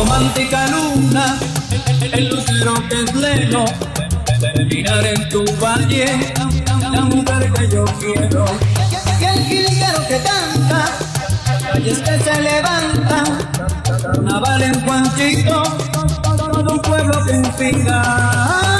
Romántica luna, el lucero que es lejos, terminar en tu valle, la mujer que yo quiero. Y el jilguero que canta, calles que se levantan, naval en Juanchito, todo un pueblo que inspira.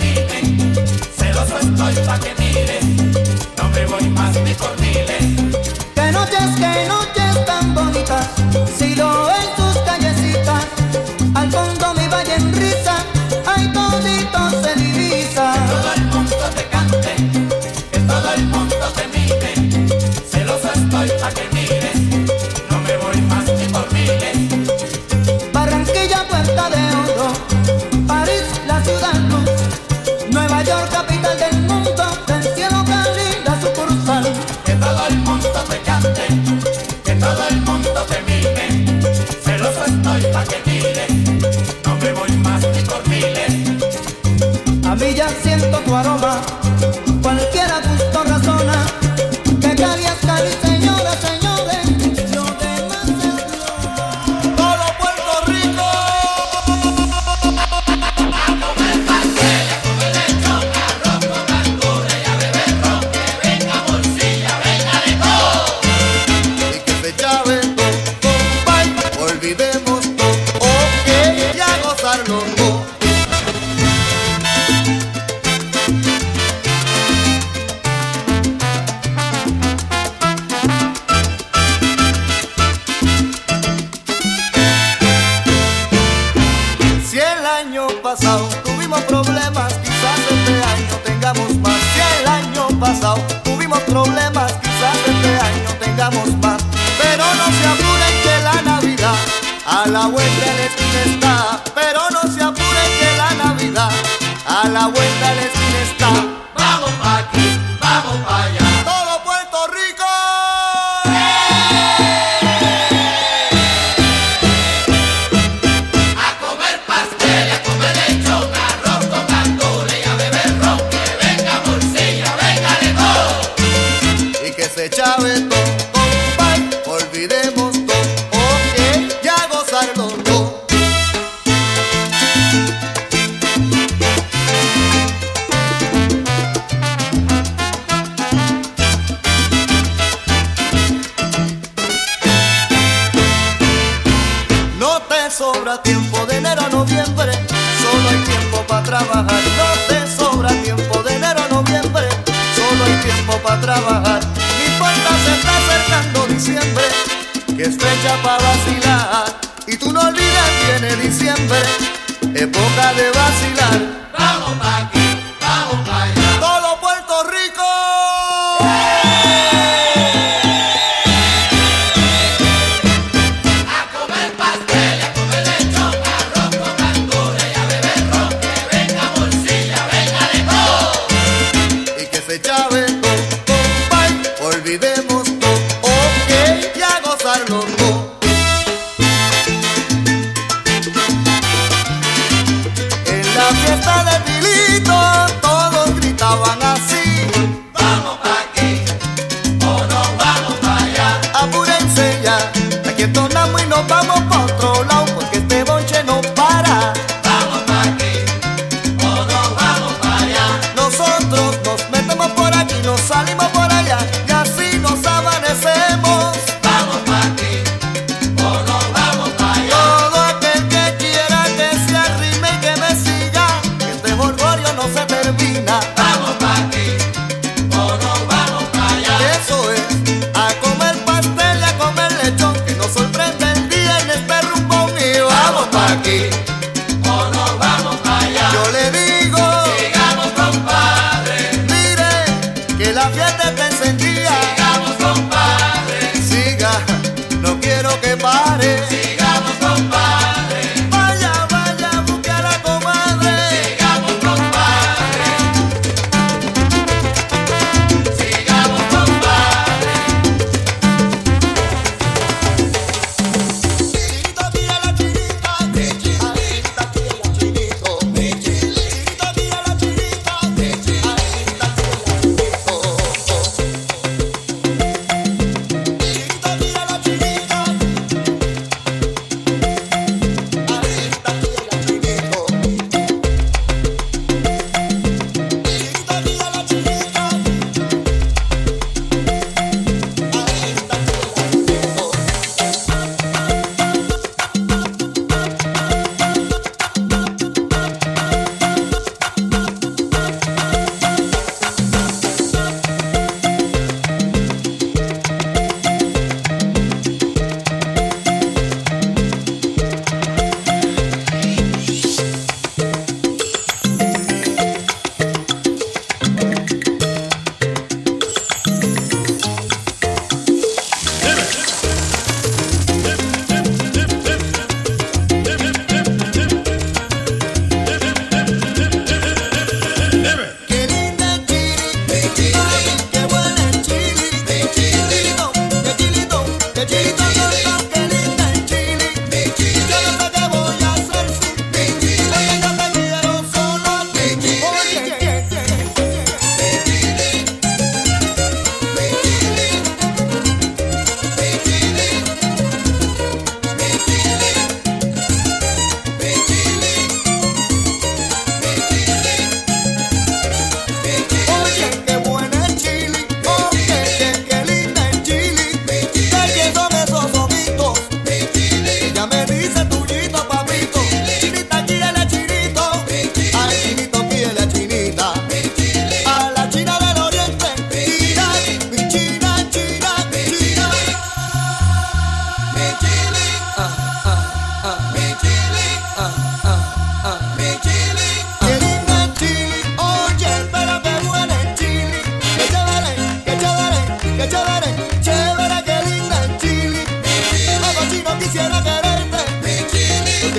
estoy pa' que mires,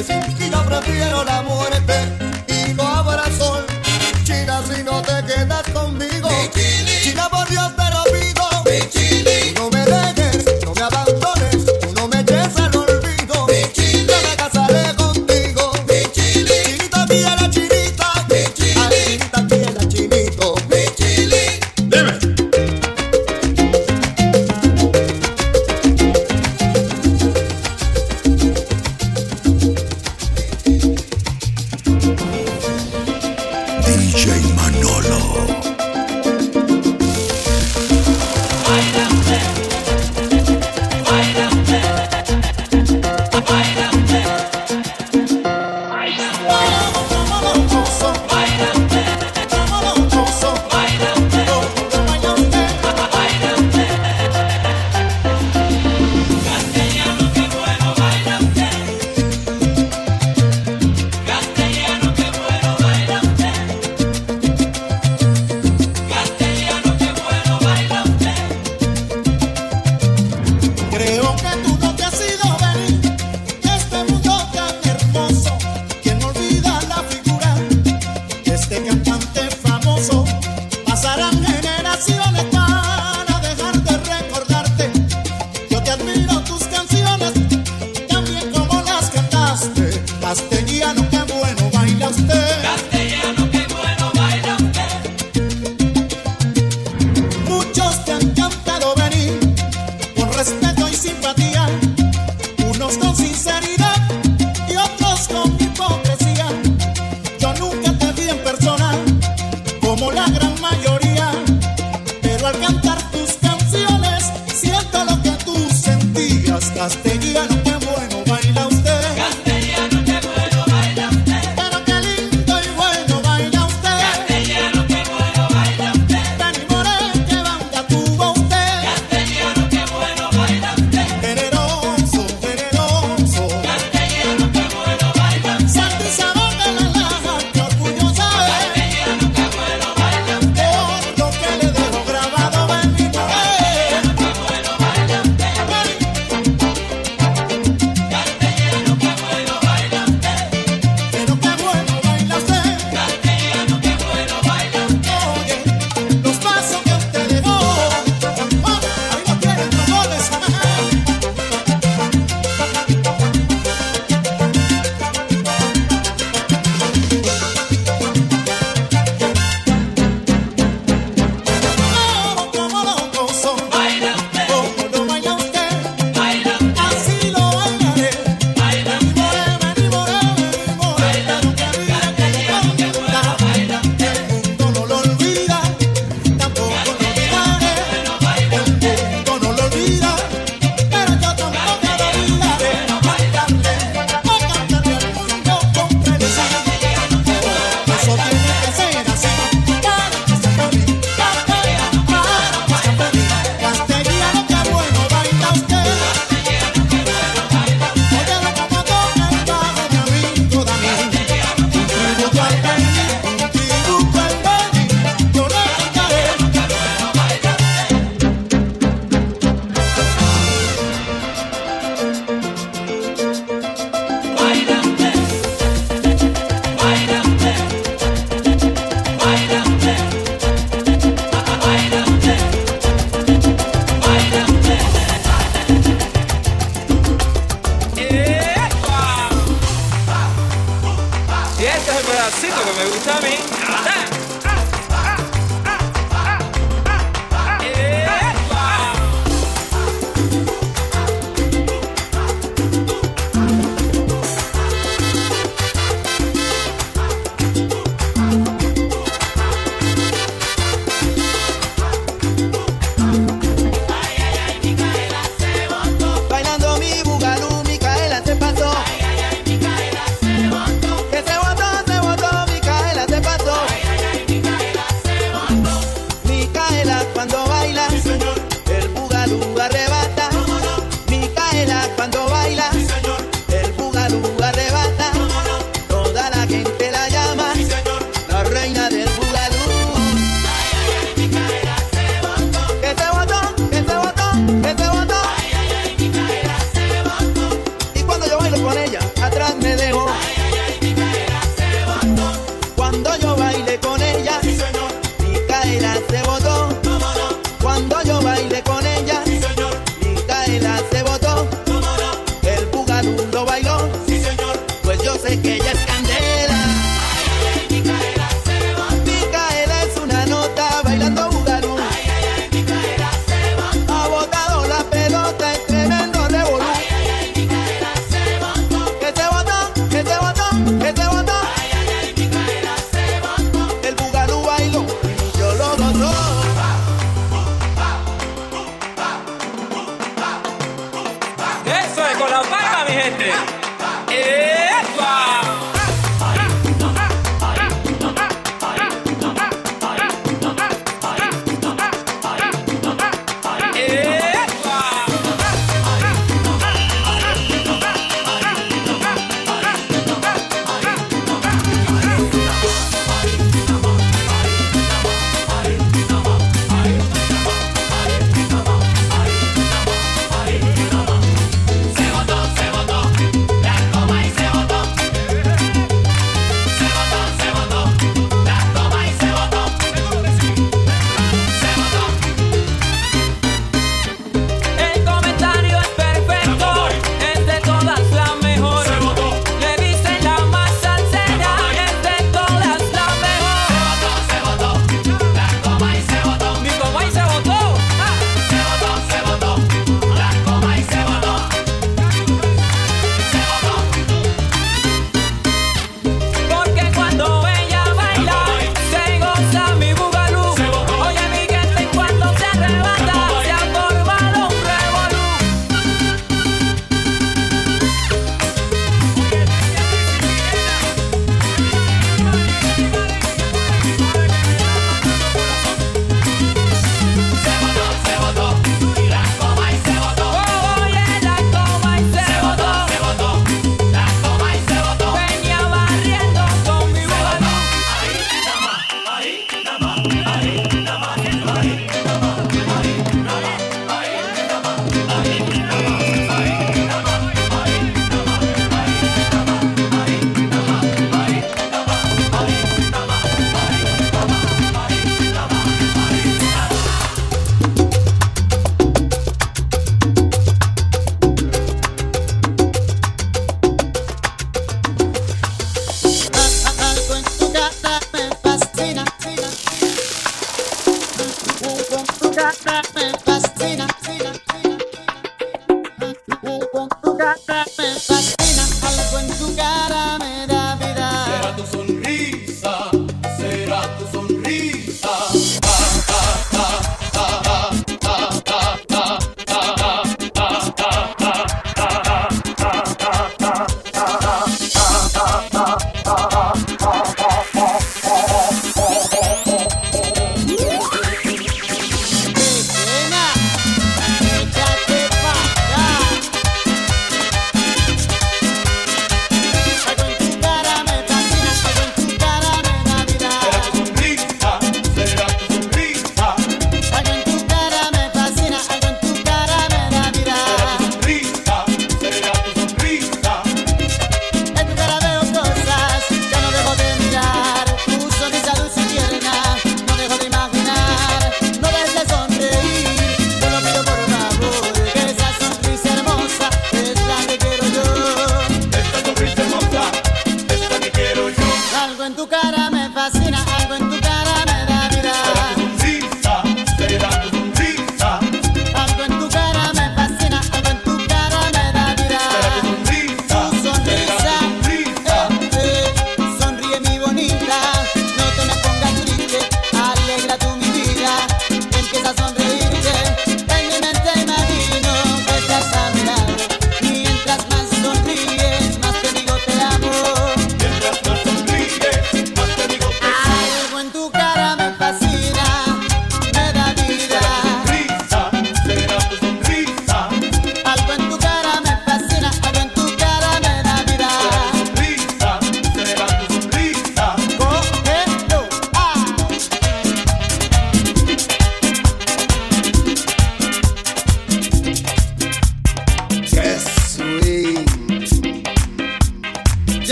Ti yo prefiero la muerte Castellanos cuando mi gente. ¡Epa!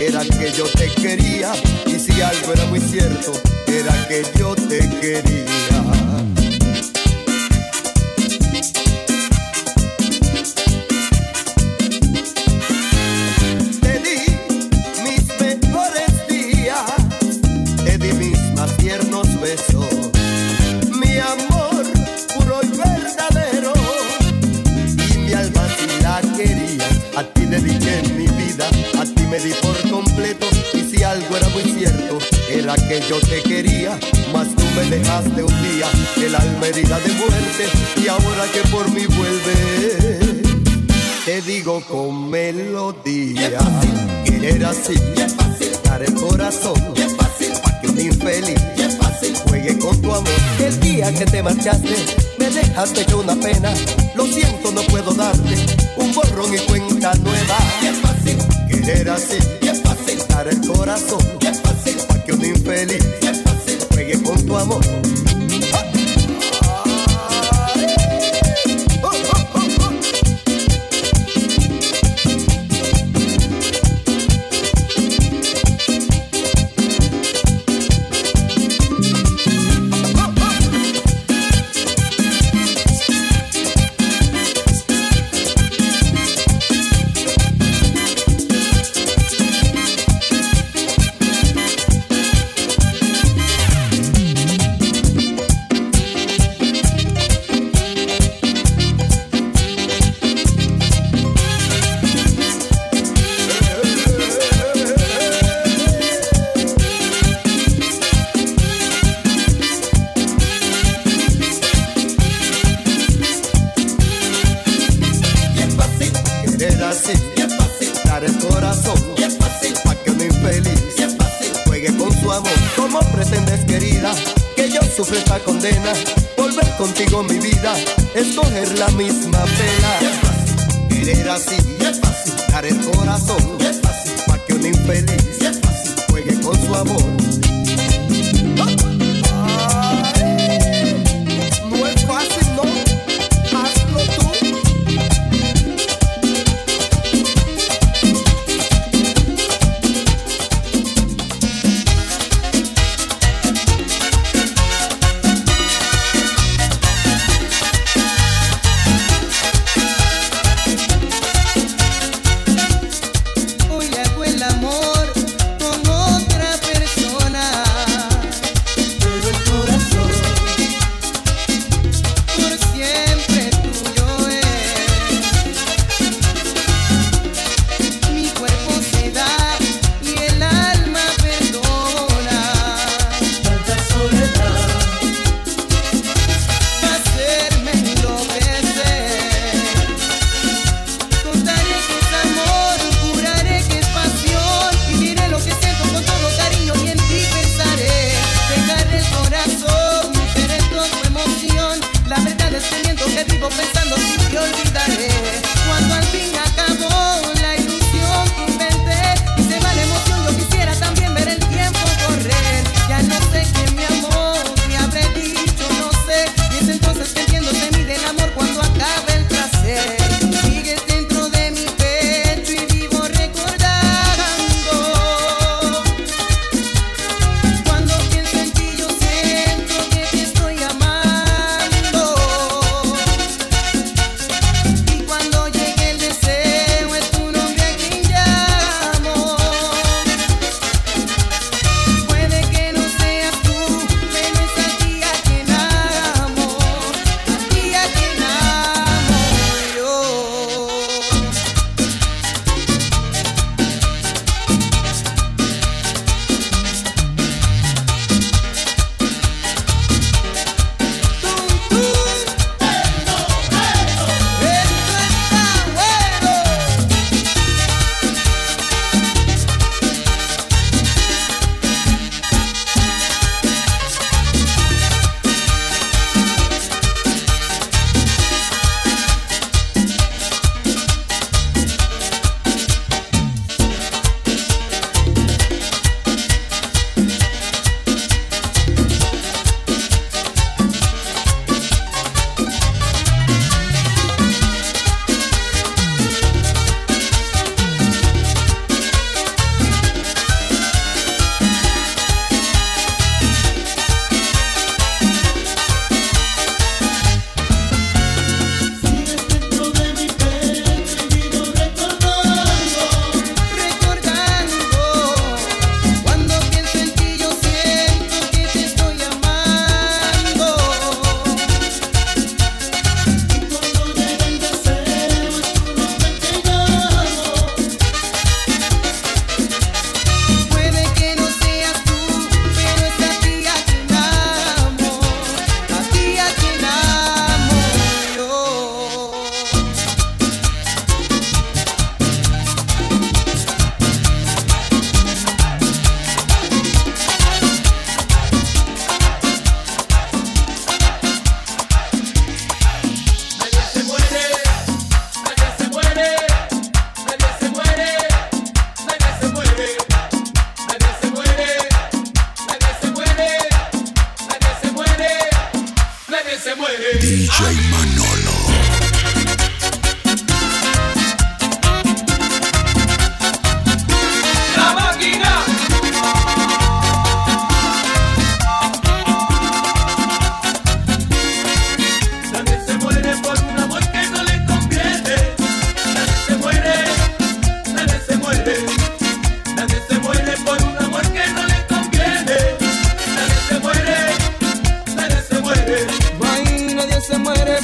era que yo te quería y si algo era muy cierto era que yo te quería. fácil, bien fácil. Dar el corazón, bien fácil. Pa' que un infeliz. Juegue con tu amor. El día que te marchaste, me dejaste que una pena. Lo siento, no puedo darte un borrón y cuenta nueva. Bien fácil. Querer así, bien fácil. Dar el corazón, bien fácil. Pa' que un infeliz. Juegue con tu amor. pretendes, querida? Que yo sufra esta condena. Volver contigo mi vida, escoger la misma pena. Es fácil querer así, es fácil dar el corazón. Es fácil para que un infeliz es fácil juegue con su amor.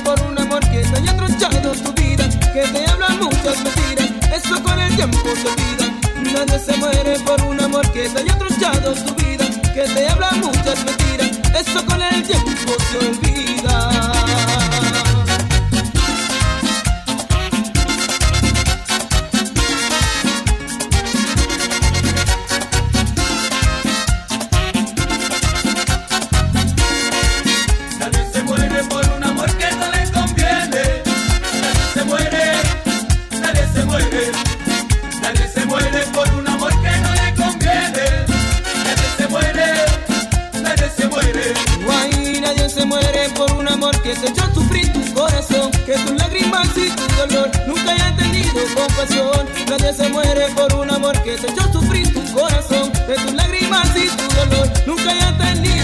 Por un amor que te haya tronchado tu vida, que te habla muchas mentiras, eso con el tiempo se olvida. Nadie se muere por un amor que te haya tronchado tu vida, que te habla muchas mentiras, eso con el tiempo se olvida. Nunca haya tenido